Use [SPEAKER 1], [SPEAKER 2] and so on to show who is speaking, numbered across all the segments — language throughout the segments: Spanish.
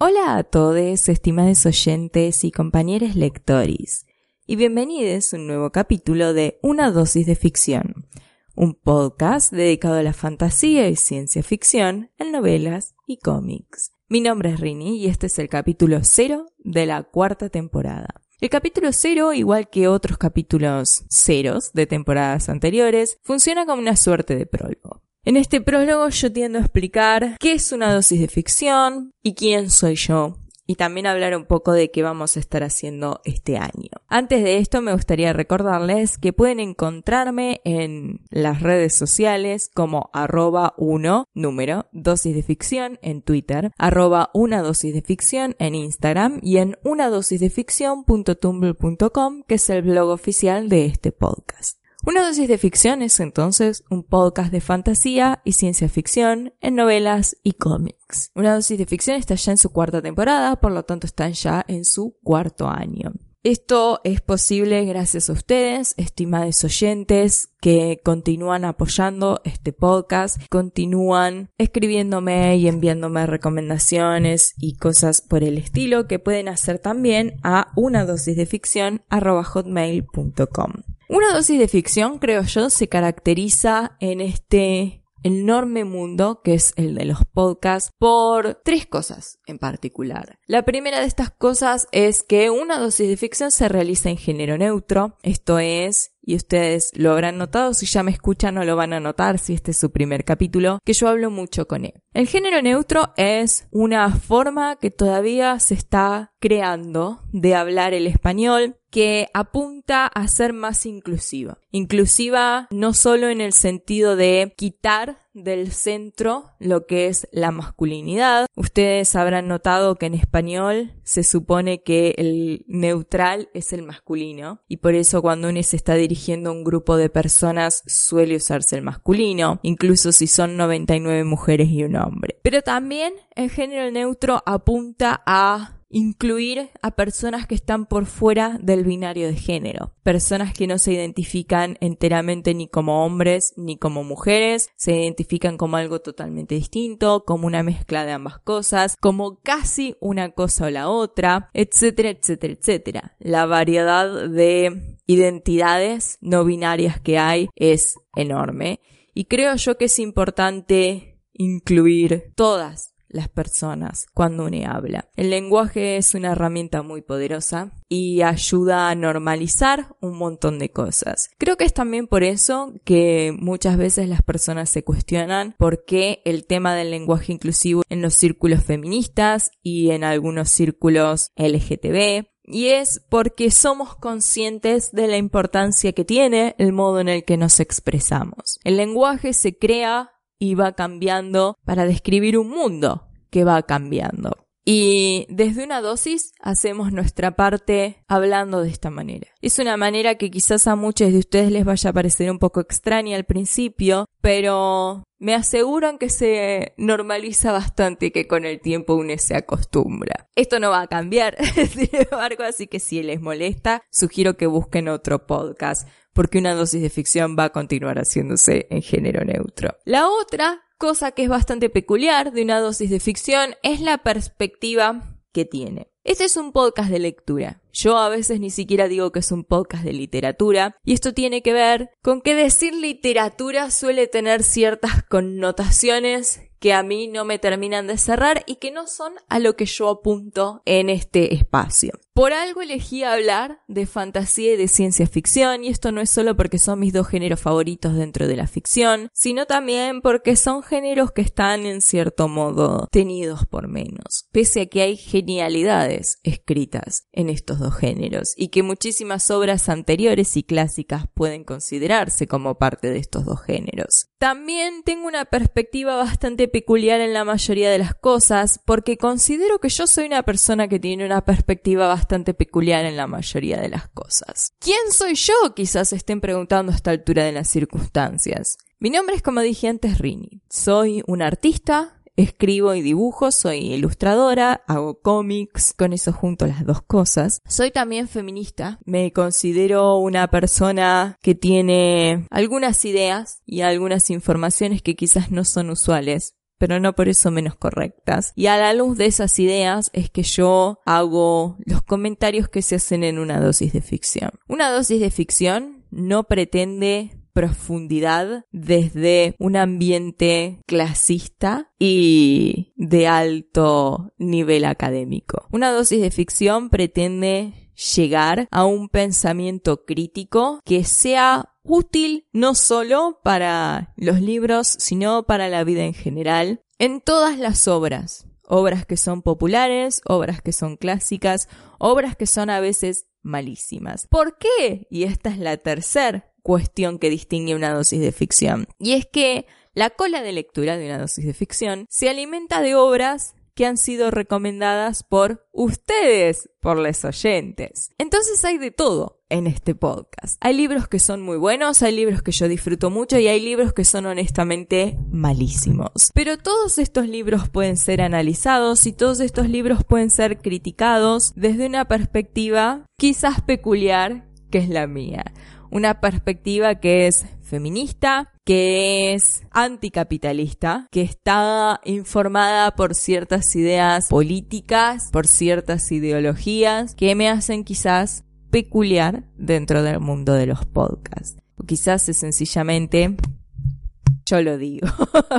[SPEAKER 1] Hola a todos, estimados oyentes y compañeros lectores, y bienvenidos a un nuevo capítulo de Una dosis de ficción, un podcast dedicado a la fantasía y ciencia ficción en novelas y cómics. Mi nombre es Rini y este es el capítulo cero de la cuarta temporada. El capítulo cero, igual que otros capítulos ceros de temporadas anteriores, funciona como una suerte de prólogo. En este prólogo yo tiendo a explicar qué es una dosis de ficción y quién soy yo. Y también hablar un poco de qué vamos a estar haciendo este año. Antes de esto me gustaría recordarles que pueden encontrarme en las redes sociales como arroba 1 número dosis de ficción en Twitter, arroba una dosis de ficción en Instagram y en una dosis de que es el blog oficial de este podcast. Una dosis de ficción es entonces un podcast de fantasía y ciencia ficción en novelas y cómics. Una dosis de ficción está ya en su cuarta temporada, por lo tanto están ya en su cuarto año. Esto es posible gracias a ustedes, estimados oyentes, que continúan apoyando este podcast, continúan escribiéndome y enviándome recomendaciones y cosas por el estilo que pueden hacer también a una dosis de ficción hotmail.com. Una dosis de ficción, creo yo, se caracteriza en este enorme mundo que es el de los podcasts por tres cosas en particular. La primera de estas cosas es que una dosis de ficción se realiza en género neutro, esto es y ustedes lo habrán notado, si ya me escuchan no lo van a notar si este es su primer capítulo, que yo hablo mucho con él. El género neutro es una forma que todavía se está creando de hablar el español que apunta a ser más inclusiva. Inclusiva no solo en el sentido de quitar del centro lo que es la masculinidad. Ustedes habrán notado que en español se supone que el neutral es el masculino y por eso cuando uno se está dirigiendo a un grupo de personas suele usarse el masculino, incluso si son 99 mujeres y un hombre. Pero también el género neutro apunta a incluir a personas que están por fuera del binario de género, personas que no se identifican enteramente ni como hombres ni como mujeres, se identifican como algo totalmente distinto, como una mezcla de ambas cosas, como casi una cosa o la otra, etcétera, etcétera, etcétera. La variedad de identidades no binarias que hay es enorme y creo yo que es importante incluir todas las personas cuando uno habla. El lenguaje es una herramienta muy poderosa y ayuda a normalizar un montón de cosas. Creo que es también por eso que muchas veces las personas se cuestionan por qué el tema del lenguaje inclusivo en los círculos feministas y en algunos círculos LGTB y es porque somos conscientes de la importancia que tiene el modo en el que nos expresamos. El lenguaje se crea y va cambiando para describir un mundo que va cambiando. Y desde una dosis hacemos nuestra parte hablando de esta manera. Es una manera que quizás a muchos de ustedes les vaya a parecer un poco extraña al principio, pero me aseguran que se normaliza bastante y que con el tiempo uno se acostumbra. Esto no va a cambiar, sin embargo, así que si les molesta, sugiero que busquen otro podcast porque una dosis de ficción va a continuar haciéndose en género neutro. La otra cosa que es bastante peculiar de una dosis de ficción es la perspectiva que tiene. Este es un podcast de lectura. Yo a veces ni siquiera digo que es un podcast de literatura, y esto tiene que ver con que decir literatura suele tener ciertas connotaciones que a mí no me terminan de cerrar y que no son a lo que yo apunto en este espacio. Por algo elegí hablar de fantasía y de ciencia ficción, y esto no es solo porque son mis dos géneros favoritos dentro de la ficción, sino también porque son géneros que están en cierto modo tenidos por menos, pese a que hay genialidades escritas en estos dos géneros y que muchísimas obras anteriores y clásicas pueden considerarse como parte de estos dos géneros. También tengo una perspectiva bastante peculiar en la mayoría de las cosas porque considero que yo soy una persona que tiene una perspectiva bastante peculiar en la mayoría de las cosas. ¿Quién soy yo? Quizás estén preguntando a esta altura de las circunstancias. Mi nombre es, como dije antes, Rini. Soy un artista, escribo y dibujo, soy ilustradora, hago cómics, con eso junto las dos cosas. Soy también feminista, me considero una persona que tiene algunas ideas y algunas informaciones que quizás no son usuales pero no por eso menos correctas. Y a la luz de esas ideas es que yo hago los comentarios que se hacen en una dosis de ficción. Una dosis de ficción no pretende profundidad desde un ambiente clasista y de alto nivel académico. Una dosis de ficción pretende llegar a un pensamiento crítico que sea útil no solo para los libros, sino para la vida en general, en todas las obras. Obras que son populares, obras que son clásicas, obras que son a veces malísimas. ¿Por qué? Y esta es la tercera cuestión que distingue una dosis de ficción. Y es que la cola de lectura de una dosis de ficción se alimenta de obras que han sido recomendadas por ustedes, por los oyentes. Entonces hay de todo en este podcast. Hay libros que son muy buenos, hay libros que yo disfruto mucho y hay libros que son honestamente malísimos. Pero todos estos libros pueden ser analizados y todos estos libros pueden ser criticados desde una perspectiva quizás peculiar que es la mía. Una perspectiva que es feminista, que es anticapitalista, que está informada por ciertas ideas políticas, por ciertas ideologías, que me hacen quizás peculiar dentro del mundo de los podcasts. O quizás es sencillamente yo lo digo.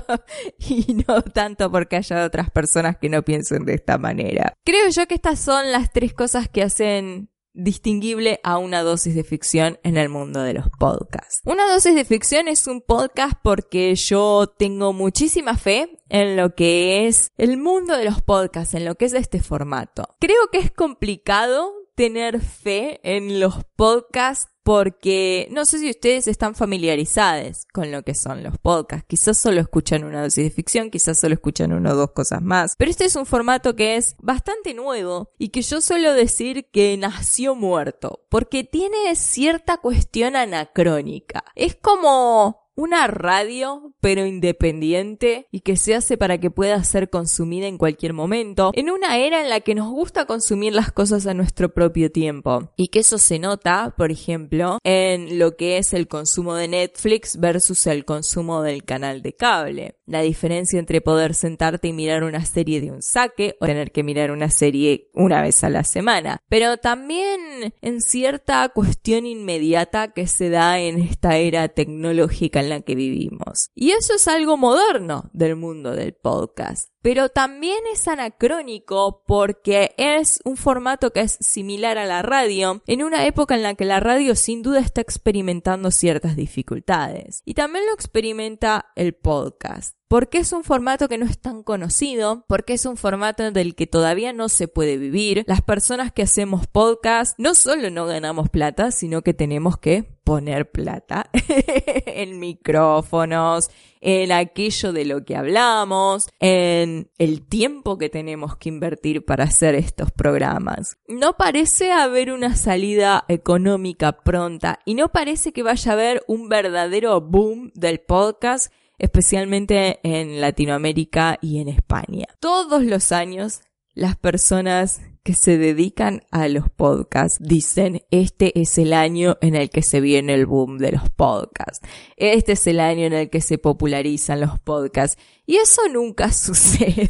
[SPEAKER 1] y no tanto porque haya otras personas que no piensen de esta manera. Creo yo que estas son las tres cosas que hacen distinguible a una dosis de ficción en el mundo de los podcasts. Una dosis de ficción es un podcast porque yo tengo muchísima fe en lo que es el mundo de los podcasts, en lo que es este formato. Creo que es complicado tener fe en los podcasts porque no sé si ustedes están familiarizados con lo que son los podcasts. Quizás solo escuchan una dosis de ficción, quizás solo escuchan una o dos cosas más. Pero este es un formato que es bastante nuevo y que yo suelo decir que nació muerto, porque tiene cierta cuestión anacrónica. Es como una radio, pero independiente y que se hace para que pueda ser consumida en cualquier momento, en una era en la que nos gusta consumir las cosas a nuestro propio tiempo. Y que eso se nota, por ejemplo, en lo que es el consumo de Netflix versus el consumo del canal de cable. La diferencia entre poder sentarte y mirar una serie de un saque o tener que mirar una serie una vez a la semana. Pero también en cierta cuestión inmediata que se da en esta era tecnológica en la que vivimos. Y eso es algo moderno del mundo del podcast pero también es anacrónico porque es un formato que es similar a la radio en una época en la que la radio sin duda está experimentando ciertas dificultades. Y también lo experimenta el podcast. Porque es un formato que no es tan conocido, porque es un formato del que todavía no se puede vivir. Las personas que hacemos podcast no solo no ganamos plata, sino que tenemos que poner plata en micrófonos, en aquello de lo que hablamos, en el tiempo que tenemos que invertir para hacer estos programas. No parece haber una salida económica pronta y no parece que vaya a haber un verdadero boom del podcast especialmente en Latinoamérica y en España. Todos los años las personas que se dedican a los podcasts dicen este es el año en el que se viene el boom de los podcasts. Este es el año en el que se popularizan los podcasts. Y eso nunca sucede.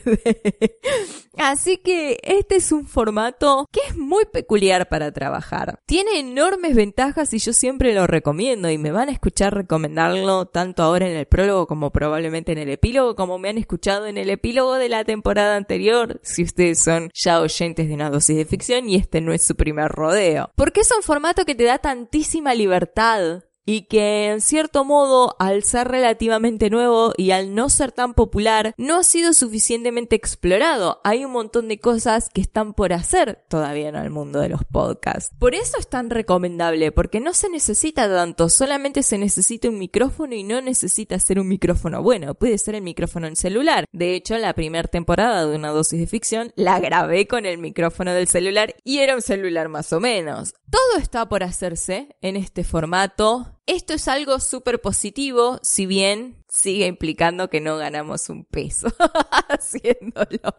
[SPEAKER 1] Así que este es un formato que es muy peculiar para trabajar. Tiene enormes ventajas y yo siempre lo recomiendo y me van a escuchar recomendarlo tanto ahora en el prólogo como probablemente en el epílogo como me han escuchado en el epílogo de la temporada anterior si ustedes son ya oyentes de una dosis de ficción y este no es su primer rodeo. Porque es un formato que te da tantísima libertad y que en cierto modo al ser relativamente nuevo y al no ser tan popular no ha sido suficientemente explorado. Hay un montón de cosas que están por hacer todavía en el mundo de los podcasts. Por eso es tan recomendable, porque no se necesita tanto, solamente se necesita un micrófono y no necesita ser un micrófono bueno, puede ser el micrófono en celular. De hecho, la primera temporada de una dosis de ficción la grabé con el micrófono del celular y era un celular más o menos. Todo está por hacerse en este formato esto es algo súper positivo, si bien sigue implicando que no ganamos un peso haciéndolo.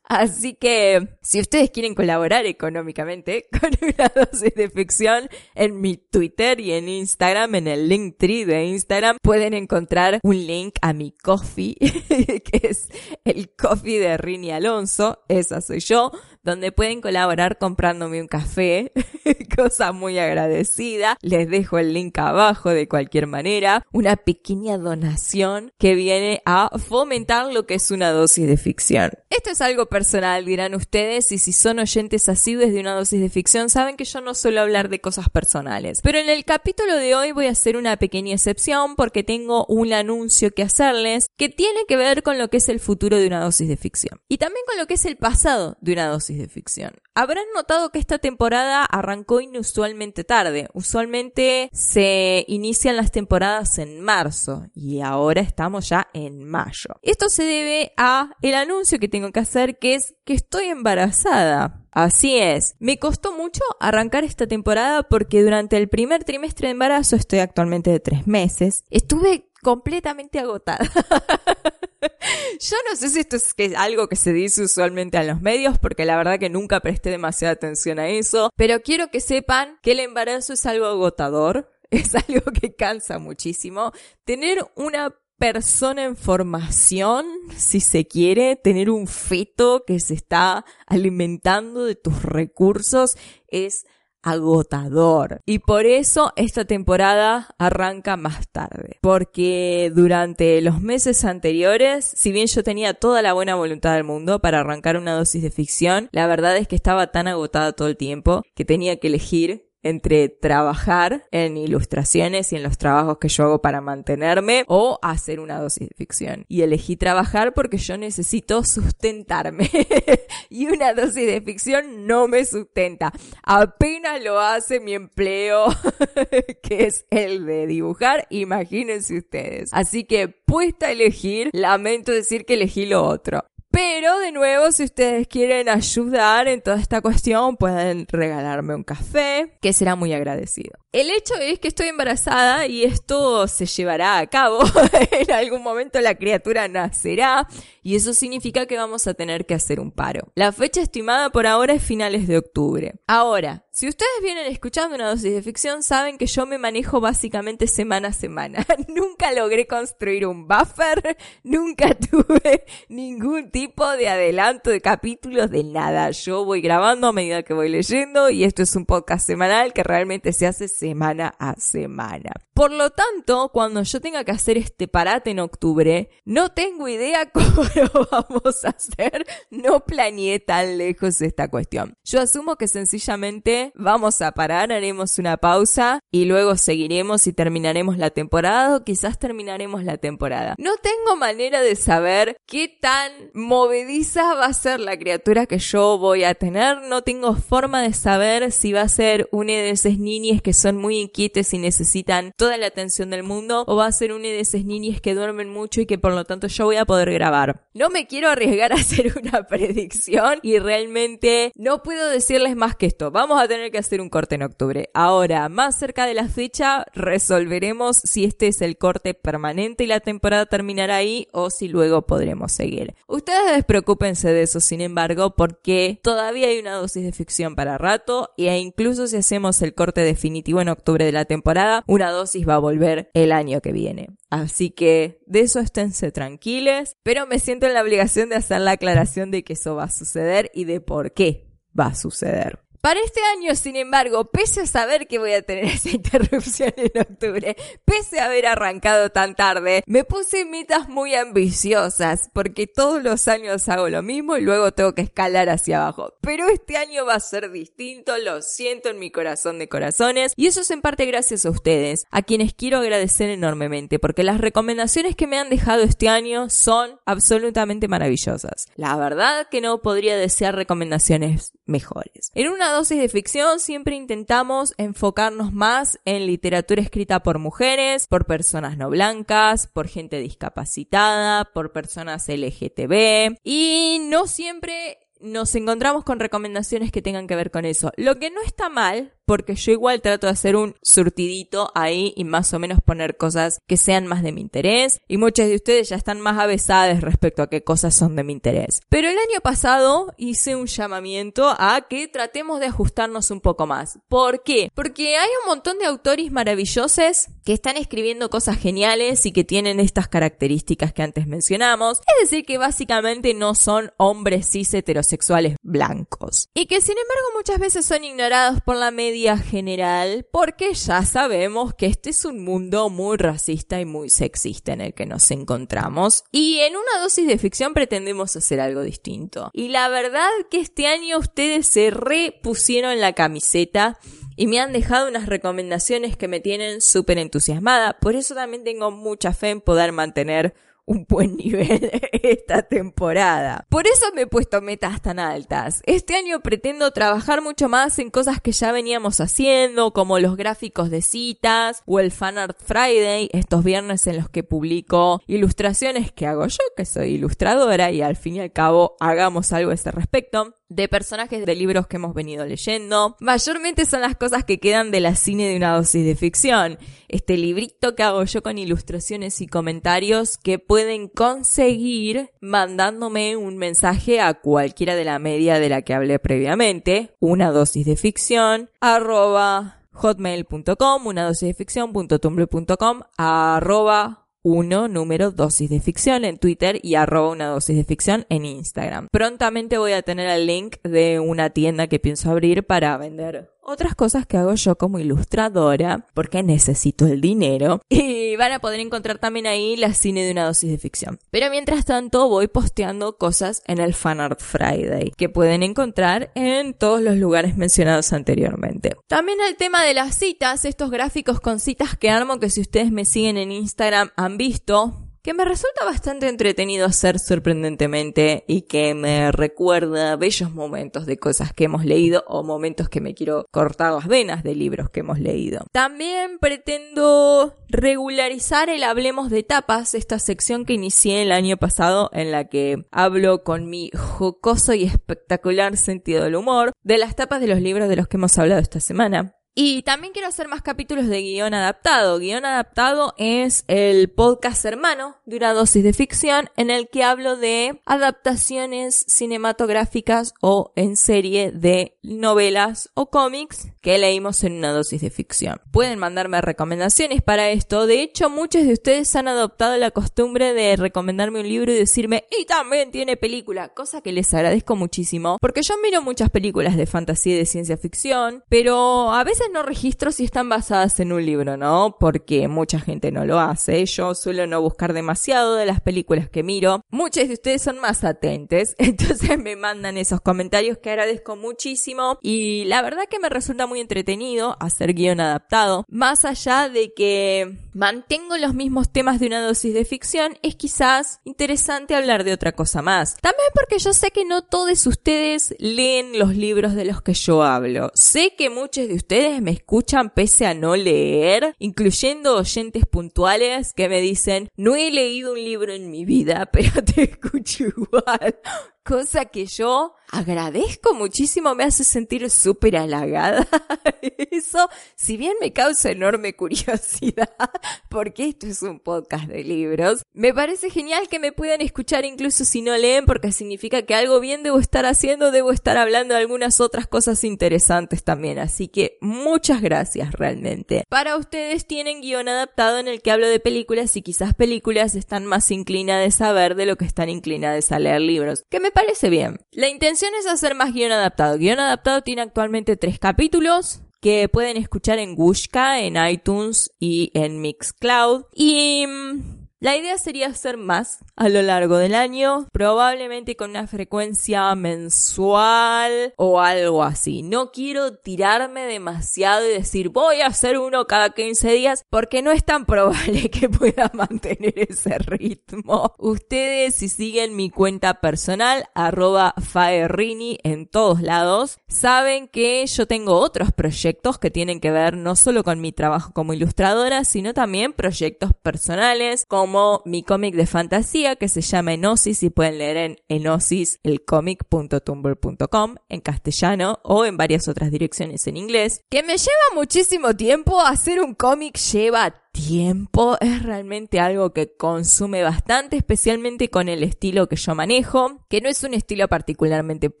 [SPEAKER 1] Así que, si ustedes quieren colaborar económicamente con una dosis de ficción, en mi Twitter y en Instagram, en el link tree de Instagram, pueden encontrar un link a mi coffee, que es el coffee de Rini Alonso, esa soy yo, donde pueden colaborar comprándome un café, cosa muy agradecida. Les dejo el link abajo de cualquier manera, una pequeña donación que viene a fomentar lo que es una dosis de ficción. Esto es algo personal, dirán ustedes, y si son oyentes asiduos de una dosis de ficción, saben que yo no suelo hablar de cosas personales. Pero en el capítulo de hoy voy a hacer una pequeña excepción porque tengo un anuncio que hacerles que tiene que ver con lo que es el futuro de una dosis de ficción. Y también con lo que es el pasado de una dosis de ficción. Habrán notado que esta temporada arrancó inusualmente tarde. Usualmente se inician las temporadas en marzo y ahora estamos ya en mayo. Esto se debe a el anuncio que tengo que hacer que es que estoy embarazada. Así es. Me costó mucho arrancar esta temporada porque durante el primer trimestre de embarazo, estoy actualmente de tres meses, estuve completamente agotada. Yo no sé si esto es algo que se dice usualmente en los medios, porque la verdad que nunca presté demasiada atención a eso, pero quiero que sepan que el embarazo es algo agotador, es algo que cansa muchísimo. Tener una persona en formación, si se quiere, tener un feto que se está alimentando de tus recursos es agotador. Y por eso esta temporada arranca más tarde. Porque durante los meses anteriores, si bien yo tenía toda la buena voluntad del mundo para arrancar una dosis de ficción, la verdad es que estaba tan agotada todo el tiempo que tenía que elegir entre trabajar en ilustraciones y en los trabajos que yo hago para mantenerme o hacer una dosis de ficción. Y elegí trabajar porque yo necesito sustentarme. y una dosis de ficción no me sustenta. Apenas lo hace mi empleo, que es el de dibujar, imagínense ustedes. Así que puesta a elegir, lamento decir que elegí lo otro. Pero de nuevo, si ustedes quieren ayudar en toda esta cuestión, pueden regalarme un café, que será muy agradecido. El hecho es que estoy embarazada y esto se llevará a cabo. en algún momento la criatura nacerá y eso significa que vamos a tener que hacer un paro. La fecha estimada por ahora es finales de octubre. Ahora, si ustedes vienen escuchando una dosis de ficción, saben que yo me manejo básicamente semana a semana. nunca logré construir un buffer, nunca tuve ningún tipo de adelanto de capítulos de nada. Yo voy grabando a medida que voy leyendo y esto es un podcast semanal que realmente se hace semana a semana. Por lo tanto, cuando yo tenga que hacer este parate en octubre, no tengo idea cómo lo vamos a hacer. No planeé tan lejos esta cuestión. Yo asumo que sencillamente vamos a parar, haremos una pausa y luego seguiremos y terminaremos la temporada o quizás terminaremos la temporada. No tengo manera de saber qué tan movediza va a ser la criatura que yo voy a tener. No tengo forma de saber si va a ser una de esas niñas que son muy inquietes y necesitan toda la atención del mundo o va a ser una de esas niñas que duermen mucho y que por lo tanto yo voy a poder grabar. No me quiero arriesgar a hacer una predicción y realmente no puedo decirles más que esto. Vamos a tener que hacer un corte en octubre. Ahora, más cerca de la fecha, resolveremos si este es el corte permanente y la temporada terminará ahí o si luego podremos seguir. Ustedes despreocúpense de eso, sin embargo, porque todavía hay una dosis de ficción para rato e incluso si hacemos el corte definitivo en octubre de la temporada, una dosis va a volver el año que viene. Así que de eso esténse tranquiles, pero me siento en la obligación de hacer la aclaración de que eso va a suceder y de por qué va a suceder. Para este año, sin embargo, pese a saber que voy a tener esa interrupción en octubre, pese a haber arrancado tan tarde, me puse metas muy ambiciosas, porque todos los años hago lo mismo y luego tengo que escalar hacia abajo. Pero este año va a ser distinto, lo siento en mi corazón de corazones, y eso es en parte gracias a ustedes, a quienes quiero agradecer enormemente, porque las recomendaciones que me han dejado este año son absolutamente maravillosas. La verdad que no podría desear recomendaciones mejores. En una dosis de ficción siempre intentamos enfocarnos más en literatura escrita por mujeres, por personas no blancas, por gente discapacitada, por personas LGTB y no siempre nos encontramos con recomendaciones que tengan que ver con eso. Lo que no está mal, porque yo igual trato de hacer un surtidito ahí y más o menos poner cosas que sean más de mi interés. Y muchas de ustedes ya están más avesadas respecto a qué cosas son de mi interés. Pero el año pasado hice un llamamiento a que tratemos de ajustarnos un poco más. ¿Por qué? Porque hay un montón de autores maravillosos que están escribiendo cosas geniales y que tienen estas características que antes mencionamos. Es decir, que básicamente no son hombres cis heterosexuales blancos. Y que sin embargo muchas veces son ignorados por la media general porque ya sabemos que este es un mundo muy racista y muy sexista en el que nos encontramos y en una dosis de ficción pretendemos hacer algo distinto. Y la verdad que este año ustedes se repusieron la camiseta y me han dejado unas recomendaciones que me tienen súper entusiasmada. Por eso también tengo mucha fe en poder mantener un buen nivel esta temporada. Por eso me he puesto metas tan altas. Este año pretendo trabajar mucho más en cosas que ya veníamos haciendo, como los gráficos de citas o el Fan Art Friday, estos viernes en los que publico ilustraciones que hago yo, que soy ilustradora y al fin y al cabo hagamos algo a ese respecto de personajes de libros que hemos venido leyendo. Mayormente son las cosas que quedan de la cine de una dosis de ficción. Este librito que hago yo con ilustraciones y comentarios que pueden conseguir mandándome un mensaje a cualquiera de la media de la que hablé previamente. Una dosis de ficción arroba hotmail.com, una dosis de ficción.tumblr.com arroba uno número dosis de ficción en Twitter y arroba una dosis de ficción en Instagram. Prontamente voy a tener el link de una tienda que pienso abrir para vender otras cosas que hago yo como ilustradora, porque necesito el dinero, y van a poder encontrar también ahí la cine de una dosis de ficción. Pero mientras tanto voy posteando cosas en el Fan Art Friday, que pueden encontrar en todos los lugares mencionados anteriormente. También el tema de las citas, estos gráficos con citas que armo, que si ustedes me siguen en Instagram han visto, que me resulta bastante entretenido hacer sorprendentemente y que me recuerda bellos momentos de cosas que hemos leído o momentos que me quiero cortar las venas de libros que hemos leído. También pretendo regularizar el Hablemos de Tapas, esta sección que inicié el año pasado en la que hablo con mi jocoso y espectacular sentido del humor de las tapas de los libros de los que hemos hablado esta semana. Y también quiero hacer más capítulos de guion adaptado. Guión adaptado es el podcast hermano de una dosis de ficción en el que hablo de adaptaciones cinematográficas o en serie de novelas o cómics que leímos en una dosis de ficción. Pueden mandarme recomendaciones para esto. De hecho, muchos de ustedes han adoptado la costumbre de recomendarme un libro y decirme, y también tiene película, cosa que les agradezco muchísimo, porque yo miro muchas películas de fantasía y de ciencia ficción, pero a veces no registro si están basadas en un libro, ¿no? Porque mucha gente no lo hace. Yo suelo no buscar demasiado de las películas que miro. Muchos de ustedes son más atentes, entonces me mandan esos comentarios que agradezco muchísimo y la verdad que me resulta muy entretenido hacer guion adaptado. Más allá de que mantengo los mismos temas de una dosis de ficción, es quizás interesante hablar de otra cosa más. También porque yo sé que no todos ustedes leen los libros de los que yo hablo. Sé que muchos de ustedes me escuchan pese a no leer, incluyendo oyentes puntuales que me dicen, no he leído un libro en mi vida, pero te escucho igual. Cosa que yo agradezco muchísimo, me hace sentir súper halagada. Eso, si bien me causa enorme curiosidad, porque esto es un podcast de libros, me parece genial que me puedan escuchar incluso si no leen, porque significa que algo bien debo estar haciendo, debo estar hablando de algunas otras cosas interesantes también. Así que muchas gracias realmente. Para ustedes tienen guion adaptado en el que hablo de películas y quizás películas están más inclinadas a ver de lo que están inclinadas a leer libros. Que me parece bien. La intención es hacer más guion adaptado. Guión adaptado tiene actualmente tres capítulos que pueden escuchar en Gushka, en iTunes y en Mixcloud. Y mm, la idea sería hacer más a lo largo del año, probablemente con una frecuencia mensual o algo así. No quiero tirarme demasiado y decir voy a hacer uno cada 15 días porque no es tan probable que pueda mantener ese ritmo. Ustedes si siguen mi cuenta personal arroba faerrini en todos lados, saben que yo tengo otros proyectos que tienen que ver no solo con mi trabajo como ilustradora, sino también proyectos personales como como mi cómic de fantasía que se llama Enosis y pueden leer en enosiselcomic.tumblr.com en castellano o en varias otras direcciones en inglés. Que me lleva muchísimo tiempo hacer un cómic, lleva tiempo es realmente algo que consume bastante, especialmente con el estilo que yo manejo, que no es un estilo particularmente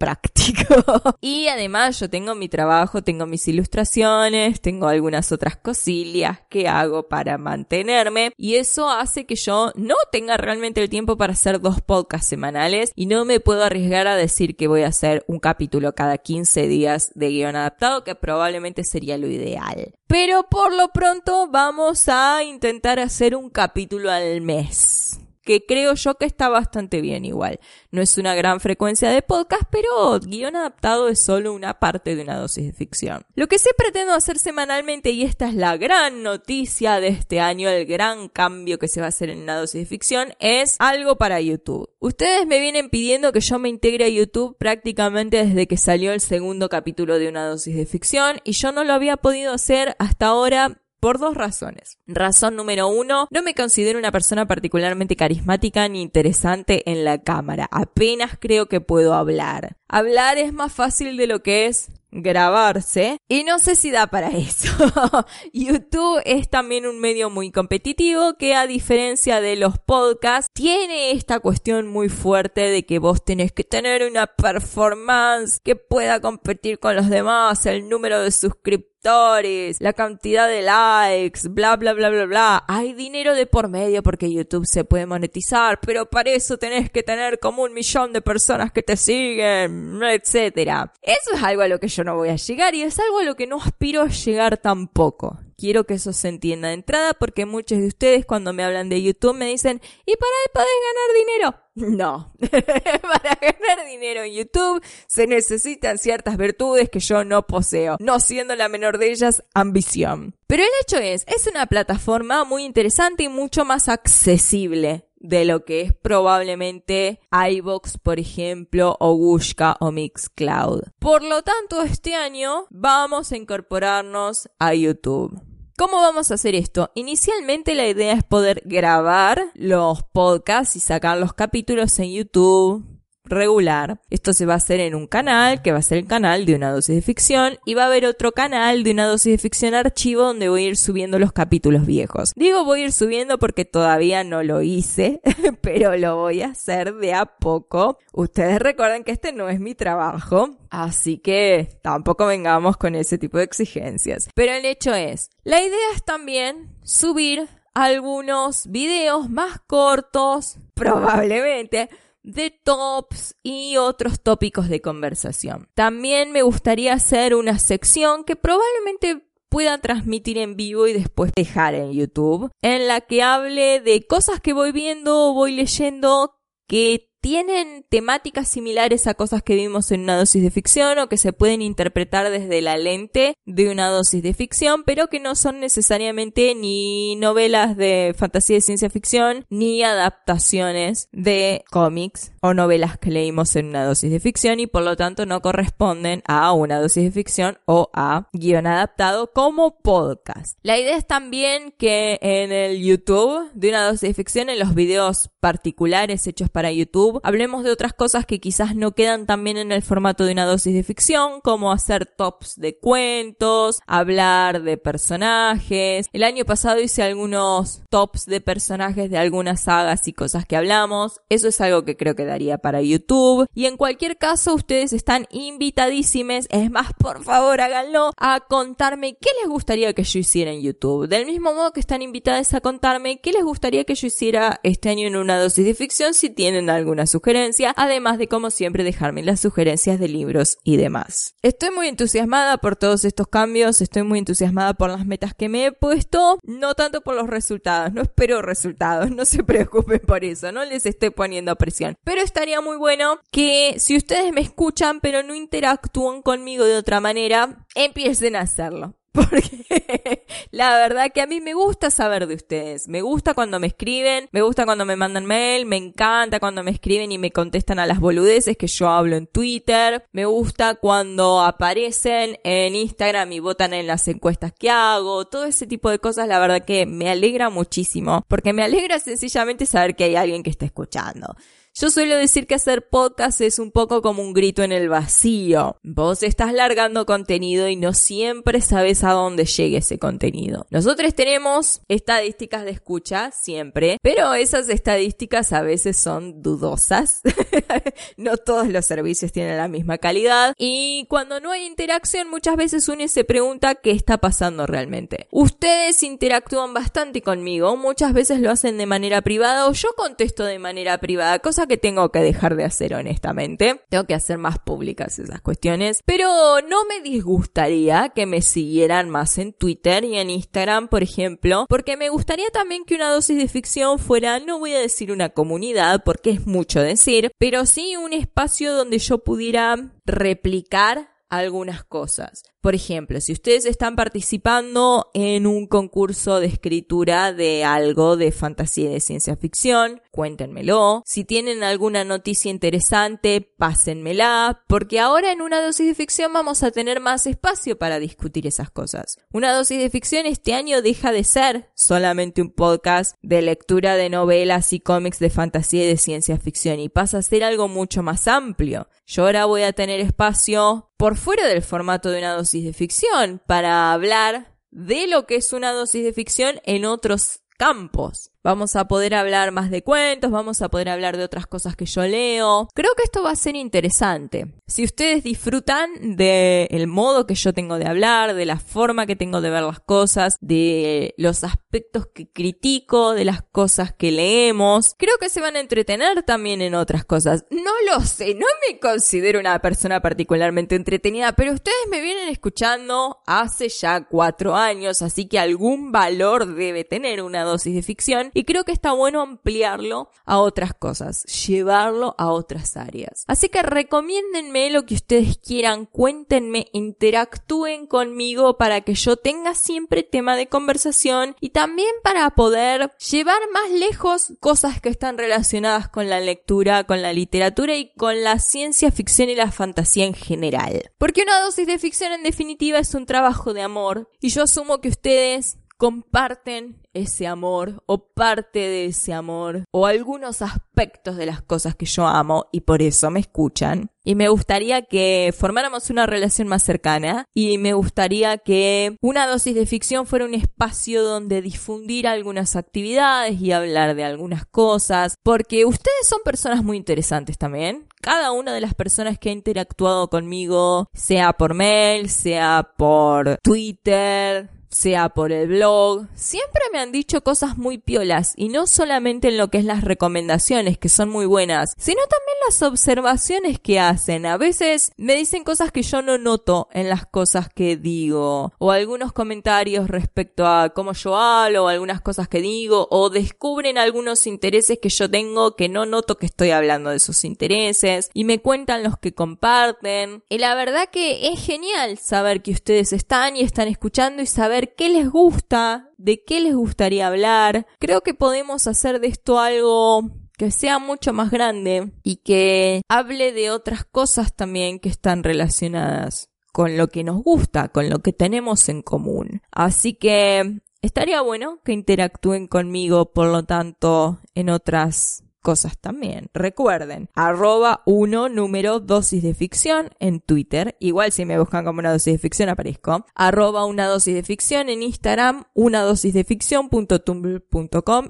[SPEAKER 1] práctico. y además yo tengo mi trabajo, tengo mis ilustraciones, tengo algunas otras cosillas que hago para mantenerme y eso hace que yo no tenga realmente el tiempo para hacer dos podcasts semanales y no me puedo arriesgar a decir que voy a hacer un capítulo cada 15 días de guion adaptado, que probablemente sería lo ideal. Pero por lo pronto vamos a intentar hacer un capítulo al mes que creo yo que está bastante bien igual. No es una gran frecuencia de podcast, pero guion adaptado es solo una parte de una dosis de ficción. Lo que sí pretendo hacer semanalmente, y esta es la gran noticia de este año, el gran cambio que se va a hacer en una dosis de ficción, es algo para YouTube. Ustedes me vienen pidiendo que yo me integre a YouTube prácticamente desde que salió el segundo capítulo de una dosis de ficción, y yo no lo había podido hacer hasta ahora por dos razones. Razón número uno, no me considero una persona particularmente carismática ni interesante en la cámara. Apenas creo que puedo hablar. Hablar es más fácil de lo que es grabarse y no sé si da para eso. YouTube es también un medio muy competitivo que a diferencia de los podcasts tiene esta cuestión muy fuerte de que vos tenés que tener una performance que pueda competir con los demás, el número de suscriptores la cantidad de likes, bla, bla, bla, bla, bla. Hay dinero de por medio porque YouTube se puede monetizar, pero para eso tenés que tener como un millón de personas que te siguen, etcétera. Eso es algo a lo que yo no voy a llegar y es algo a lo que no aspiro a llegar tampoco. Quiero que eso se entienda de entrada porque muchos de ustedes cuando me hablan de YouTube me dicen, ¿y para ahí podés ganar dinero? No, para ganar dinero en YouTube se necesitan ciertas virtudes que yo no poseo, no siendo la menor de ellas ambición. Pero el hecho es, es una plataforma muy interesante y mucho más accesible de lo que es probablemente iBox, por ejemplo, o Gushka o Mixcloud. Por lo tanto, este año vamos a incorporarnos a YouTube. ¿Cómo vamos a hacer esto? Inicialmente la idea es poder grabar los podcasts y sacar los capítulos en YouTube, regular. Esto se va a hacer en un canal, que va a ser el canal de una dosis de ficción, y va a haber otro canal de una dosis de ficción archivo donde voy a ir subiendo los capítulos viejos. Digo voy a ir subiendo porque todavía no lo hice, pero lo voy a hacer de a poco. Ustedes recuerden que este no es mi trabajo, así que tampoco vengamos con ese tipo de exigencias. Pero el hecho es, la idea es también subir algunos videos más cortos, probablemente, de tops y otros tópicos de conversación. También me gustaría hacer una sección que probablemente pueda transmitir en vivo y después dejar en YouTube, en la que hable de cosas que voy viendo o voy leyendo que tienen temáticas similares a cosas que vimos en una dosis de ficción o que se pueden interpretar desde la lente de una dosis de ficción, pero que no son necesariamente ni novelas de fantasía de ciencia ficción ni adaptaciones de cómics o novelas que leímos en una dosis de ficción y por lo tanto no corresponden a una dosis de ficción o a guion adaptado como podcast. La idea es también que en el YouTube de una dosis de ficción, en los videos particulares hechos para YouTube, hablemos de otras cosas que quizás no quedan también en el formato de una dosis de ficción, como hacer tops de cuentos, hablar de personajes. El año pasado hice algunos tops de personajes de algunas sagas y cosas que hablamos. Eso es algo que creo que daría para YouTube. Y en cualquier caso, ustedes están invitadísimes, es más, por favor háganlo, a contarme qué les gustaría que yo hiciera en YouTube. Del mismo modo que están invitadas a contarme qué les gustaría que yo hiciera este año en una dosis de ficción si tienen alguna sugerencia, además de como siempre dejarme las sugerencias de libros y demás. Estoy muy entusiasmada por todos estos cambios, estoy muy entusiasmada por las metas que me he puesto, no tanto por los resultados, no espero resultados, no se preocupen por eso, no les estoy poniendo presión. Pero estaría muy bueno que si ustedes me escuchan pero no interactúan conmigo de otra manera, empiecen a hacerlo. Porque la verdad que a mí me gusta saber de ustedes. Me gusta cuando me escriben, me gusta cuando me mandan mail, me encanta cuando me escriben y me contestan a las boludeces que yo hablo en Twitter. Me gusta cuando aparecen en Instagram y votan en las encuestas que hago. Todo ese tipo de cosas, la verdad que me alegra muchísimo. Porque me alegra sencillamente saber que hay alguien que está escuchando. Yo suelo decir que hacer podcast es un poco como un grito en el vacío. Vos estás largando contenido y no siempre sabes a dónde llegue ese contenido. Nosotros tenemos estadísticas de escucha siempre, pero esas estadísticas a veces son dudosas. no todos los servicios tienen la misma calidad y cuando no hay interacción muchas veces uno se pregunta qué está pasando realmente. Ustedes interactúan bastante conmigo, muchas veces lo hacen de manera privada o yo contesto de manera privada, cosa que tengo que dejar de hacer honestamente. Tengo que hacer más públicas esas cuestiones. Pero no me disgustaría que me siguieran más en Twitter y en Instagram, por ejemplo, porque me gustaría también que una dosis de ficción fuera, no voy a decir una comunidad, porque es mucho decir, pero sí un espacio donde yo pudiera replicar algunas cosas. Por ejemplo, si ustedes están participando en un concurso de escritura de algo de fantasía y de ciencia ficción, cuéntenmelo. Si tienen alguna noticia interesante, pásenmela, porque ahora en una dosis de ficción vamos a tener más espacio para discutir esas cosas. Una dosis de ficción este año deja de ser solamente un podcast de lectura de novelas y cómics de fantasía y de ciencia ficción y pasa a ser algo mucho más amplio. Yo ahora voy a tener espacio por fuera del formato de una dosis de ficción, para hablar de lo que es una dosis de ficción en otros campos. Vamos a poder hablar más de cuentos, vamos a poder hablar de otras cosas que yo leo. Creo que esto va a ser interesante. Si ustedes disfrutan del modo que yo tengo de hablar, de la forma que tengo de ver las cosas, de los aspectos que critico, de las cosas que leemos, creo que se van a entretener también en otras cosas. No lo sé, no me considero una persona particularmente entretenida, pero ustedes me vienen escuchando hace ya cuatro años, así que algún valor debe tener una dosis de ficción y creo que está bueno ampliarlo a otras cosas, llevarlo a otras áreas. Así que recomiéndenme lo que ustedes quieran, cuéntenme, interactúen conmigo para que yo tenga siempre tema de conversación y también para poder llevar más lejos cosas que están relacionadas con la lectura, con la literatura y con la ciencia ficción y la fantasía en general. Porque una dosis de ficción en definitiva es un trabajo de amor y yo asumo que ustedes comparten ese amor o parte de ese amor o algunos aspectos de las cosas que yo amo y por eso me escuchan. Y me gustaría que formáramos una relación más cercana y me gustaría que una dosis de ficción fuera un espacio donde difundir algunas actividades y hablar de algunas cosas, porque ustedes son personas muy interesantes también. Cada una de las personas que ha interactuado conmigo, sea por mail, sea por Twitter, sea por el blog, siempre me han dicho cosas muy piolas y no solamente en lo que es las recomendaciones que son muy buenas, sino también las observaciones que hacen. A veces me dicen cosas que yo no noto en las cosas que digo o algunos comentarios respecto a cómo yo hablo o algunas cosas que digo o descubren algunos intereses que yo tengo que no noto que estoy hablando de esos intereses y me cuentan los que comparten. Y la verdad que es genial saber que ustedes están y están escuchando y saber qué les gusta, de qué les gustaría hablar. Creo que podemos hacer de esto algo que sea mucho más grande y que hable de otras cosas también que están relacionadas con lo que nos gusta, con lo que tenemos en común. Así que estaría bueno que interactúen conmigo, por lo tanto, en otras cosas también. Recuerden, arroba uno número dosis de ficción en Twitter. Igual si me buscan como una dosis de ficción aparezco. Arroba una dosis de ficción en Instagram, una dosis de ficción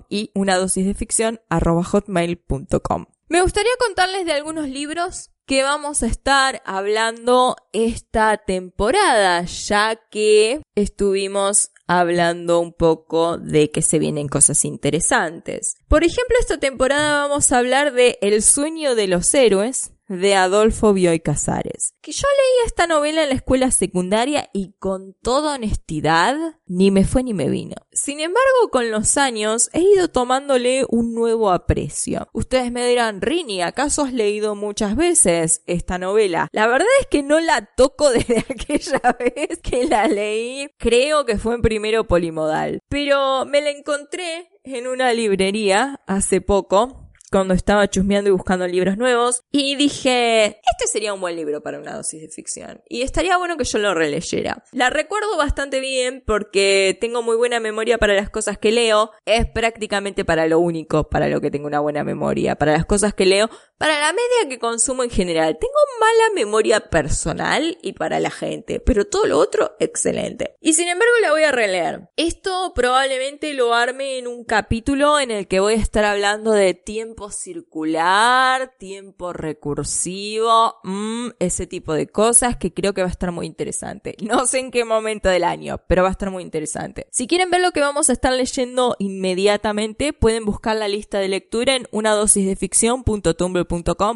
[SPEAKER 1] y una dosis de ficción arroba hotmail.com. Me gustaría contarles de algunos libros que vamos a estar hablando esta temporada, ya que estuvimos hablando un poco de que se vienen cosas interesantes. Por ejemplo, esta temporada vamos a hablar de El sueño de los héroes, de Adolfo Bioy Casares. Que yo leí esta novela en la escuela secundaria y con toda honestidad ni me fue ni me vino. Sin embargo, con los años he ido tomándole un nuevo aprecio. Ustedes me dirán, Rini, ¿acaso has leído muchas veces esta novela? La verdad es que no la toco desde aquella vez que la leí. Creo que fue en primero polimodal. Pero me la encontré en una librería hace poco cuando estaba chusmeando y buscando libros nuevos y dije, este sería un buen libro para una dosis de ficción y estaría bueno que yo lo releyera. La recuerdo bastante bien porque tengo muy buena memoria para las cosas que leo, es prácticamente para lo único para lo que tengo una buena memoria, para las cosas que leo, para la media que consumo en general. Tengo mala memoria personal y para la gente, pero todo lo otro excelente. Y sin embargo la voy a releer. Esto probablemente lo arme en un capítulo en el que voy a estar hablando de tiempo circular, tiempo recursivo, mm, ese tipo de cosas que creo que va a estar muy interesante. No sé en qué momento del año, pero va a estar muy interesante. Si quieren ver lo que vamos a estar leyendo inmediatamente, pueden buscar la lista de lectura en una dosis de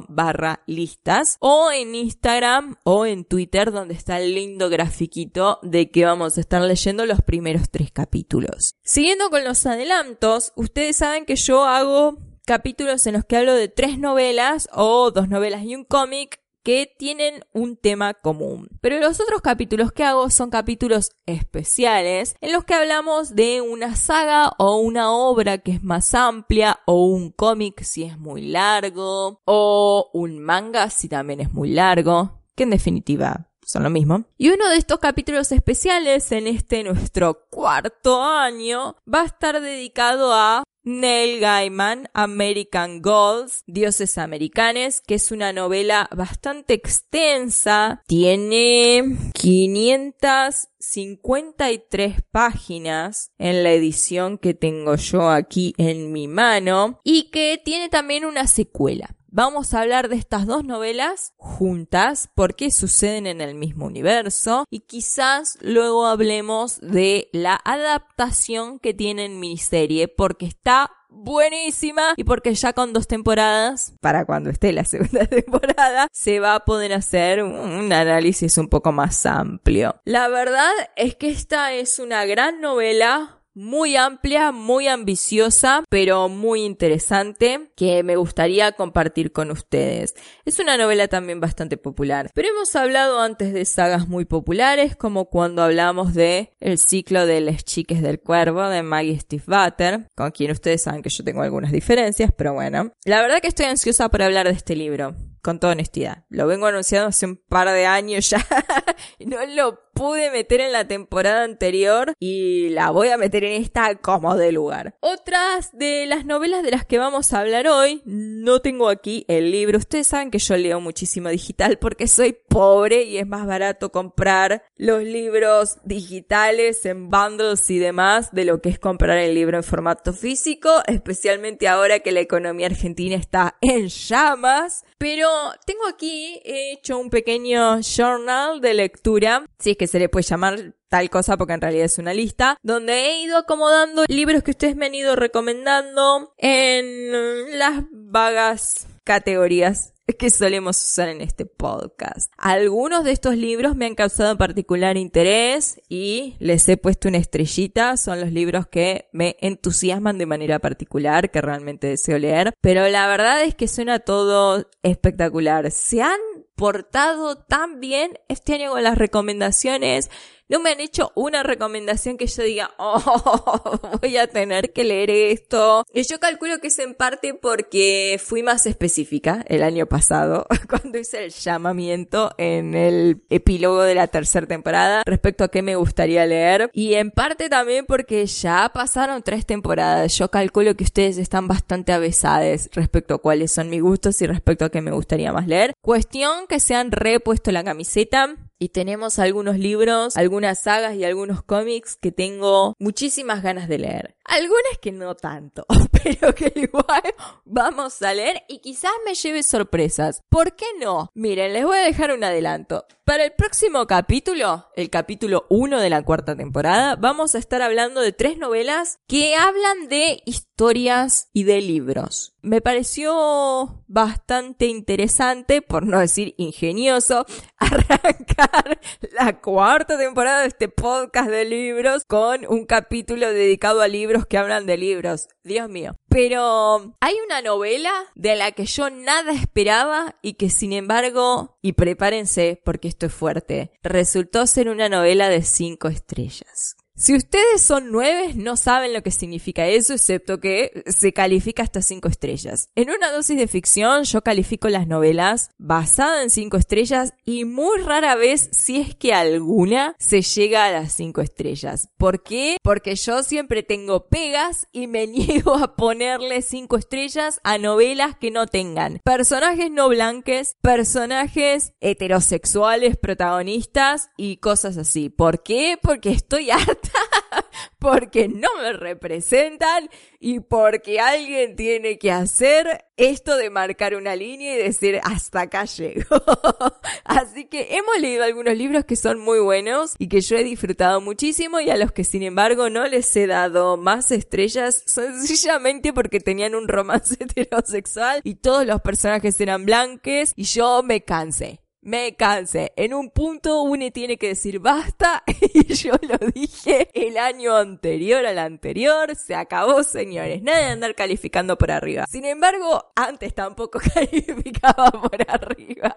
[SPEAKER 1] barra listas o en Instagram o en Twitter donde está el lindo grafiquito de que vamos a estar leyendo los primeros tres capítulos. Siguiendo con los adelantos, ustedes saben que yo hago capítulos en los que hablo de tres novelas o dos novelas y un cómic que tienen un tema común. Pero los otros capítulos que hago son capítulos especiales en los que hablamos de una saga o una obra que es más amplia o un cómic si es muy largo o un manga si también es muy largo, que en definitiva son lo mismo. Y uno de estos capítulos especiales en este nuestro cuarto año va a estar dedicado a Neil Gaiman, American Gods, Dioses Americanes, que es una novela bastante extensa, tiene 553 páginas en la edición que tengo yo aquí en mi mano y que tiene también una secuela. Vamos a hablar de estas dos novelas juntas porque suceden en el mismo universo y quizás luego hablemos de la adaptación que tiene en miniserie porque está buenísima y porque ya con dos temporadas, para cuando esté la segunda temporada, se va a poder hacer un análisis un poco más amplio. La verdad es que esta es una gran novela muy amplia, muy ambiciosa, pero muy interesante que me gustaría compartir con ustedes. Es una novela también bastante popular, pero hemos hablado antes de sagas muy populares como cuando hablamos de El ciclo de las chiques del cuervo de Maggie Steve Butter, con quien ustedes saben que yo tengo algunas diferencias, pero bueno. La verdad que estoy ansiosa por hablar de este libro con toda honestidad. Lo vengo anunciando hace un par de años ya. no lo pude meter en la temporada anterior y la voy a meter en esta como de lugar. Otras de las novelas de las que vamos a hablar hoy, no tengo aquí el libro. Ustedes saben que yo leo muchísimo digital porque soy pobre y es más barato comprar los libros digitales en bundles y demás de lo que es comprar el libro en formato físico, especialmente ahora que la economía argentina está en llamas. Pero tengo aquí hecho un pequeño journal de lectura, si es que se le puede llamar tal cosa porque en realidad es una lista, donde he ido acomodando libros que ustedes me han ido recomendando en las vagas categorías que solemos usar en este podcast. Algunos de estos libros me han causado particular interés y les he puesto una estrellita. Son los libros que me entusiasman de manera particular, que realmente deseo leer. Pero la verdad es que suena todo espectacular. Se han portado tan bien este año con las recomendaciones no me han hecho una recomendación que yo diga, oh, voy a tener que leer esto. Y yo calculo que es en parte porque fui más específica el año pasado, cuando hice el llamamiento en el epílogo de la tercera temporada respecto a qué me gustaría leer. Y en parte también porque ya pasaron tres temporadas. Yo calculo que ustedes están bastante avesados respecto a cuáles son mis gustos y respecto a qué me gustaría más leer. Cuestión que se han repuesto la camiseta y tenemos algunos libros, algunas sagas y algunos cómics que tengo muchísimas ganas de leer. Algunas que no tanto, pero que igual vamos a leer y quizás me lleve sorpresas. ¿Por qué no? Miren, les voy a dejar un adelanto. Para el próximo capítulo, el capítulo 1 de la cuarta temporada, vamos a estar hablando de tres novelas que hablan de historias y de libros. Me pareció bastante interesante, por no decir ingenioso, arrancar la cuarta temporada de este podcast de libros con un capítulo dedicado a libros que hablan de libros. Dios mío. Pero hay una novela de la que yo nada esperaba y que sin embargo, y prepárense porque esto es fuerte, resultó ser una novela de cinco estrellas. Si ustedes son nueve, no saben lo que significa eso, excepto que se califica hasta cinco estrellas. En una dosis de ficción, yo califico las novelas basadas en cinco estrellas y muy rara vez, si es que alguna, se llega a las cinco estrellas. ¿Por qué? Porque yo siempre tengo pegas y me niego a ponerle cinco estrellas a novelas que no tengan personajes no blanques, personajes heterosexuales protagonistas y cosas así. ¿Por qué? Porque estoy harta porque no me representan y porque alguien tiene que hacer esto de marcar una línea y decir hasta acá llego. Así que hemos leído algunos libros que son muy buenos y que yo he disfrutado muchísimo y a los que sin embargo no les he dado más estrellas sencillamente porque tenían un romance heterosexual y todos los personajes eran blanques y yo me cansé me cansé. En un punto uno tiene que decir basta y yo lo dije el año anterior al anterior. Se acabó, señores. Nada de andar calificando por arriba. Sin embargo, antes tampoco calificaba por arriba.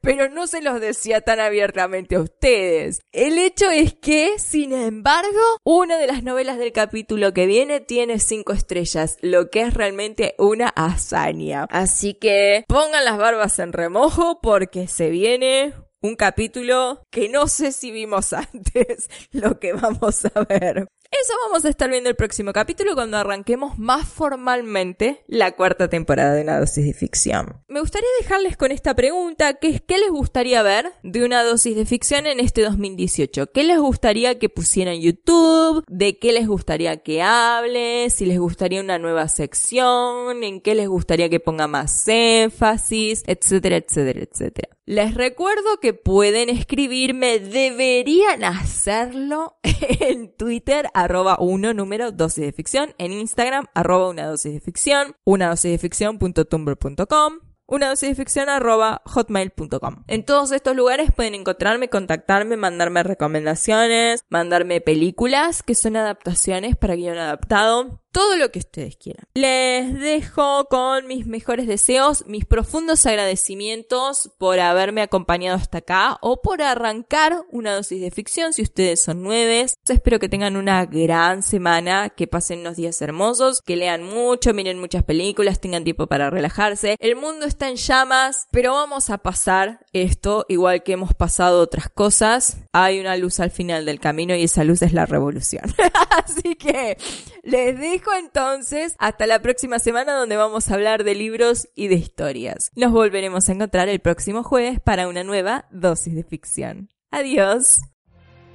[SPEAKER 1] Pero no se los decía tan abiertamente a ustedes. El hecho es que, sin embargo, una de las novelas del capítulo que viene tiene cinco estrellas, lo que es realmente una hazaña. Así que pongan las barbas en remojo porque se viene tiene un capítulo que no sé si vimos antes lo que vamos a ver. Eso vamos a estar viendo el próximo capítulo cuando arranquemos más formalmente la cuarta temporada de una dosis de ficción. Me gustaría dejarles con esta pregunta, que es ¿qué les gustaría ver de una dosis de ficción en este 2018? ¿Qué les gustaría que pusiera en YouTube? ¿De qué les gustaría que hable? ¿Si les gustaría una nueva sección? ¿En qué les gustaría que ponga más énfasis? Etcétera, etcétera, etcétera. Les recuerdo que pueden escribirme, deberían hacerlo en Twitter arroba uno número dosis de ficción, en Instagram arroba una dosis de ficción, una dosis de ficción.tumblr.com, una dosis de ficción arroba hotmail.com. En todos estos lugares pueden encontrarme, contactarme, mandarme recomendaciones, mandarme películas que son adaptaciones para guion adaptado todo lo que ustedes quieran. Les dejo con mis mejores deseos, mis profundos agradecimientos por haberme acompañado hasta acá o por arrancar una dosis de ficción si ustedes son nueves. Espero que tengan una gran semana, que pasen unos días hermosos, que lean mucho, miren muchas películas, tengan tiempo para relajarse. El mundo en llamas, pero vamos a pasar esto igual que hemos pasado otras cosas. Hay una luz al final del camino y esa luz es la revolución. Así que les dejo entonces hasta la próxima semana donde vamos a hablar de libros y de historias. Nos volveremos a encontrar el próximo jueves para una nueva dosis de ficción. Adiós.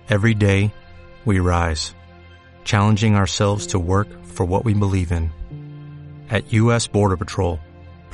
[SPEAKER 2] Every day we rise, challenging ourselves to work for what we believe in. At US Border Patrol,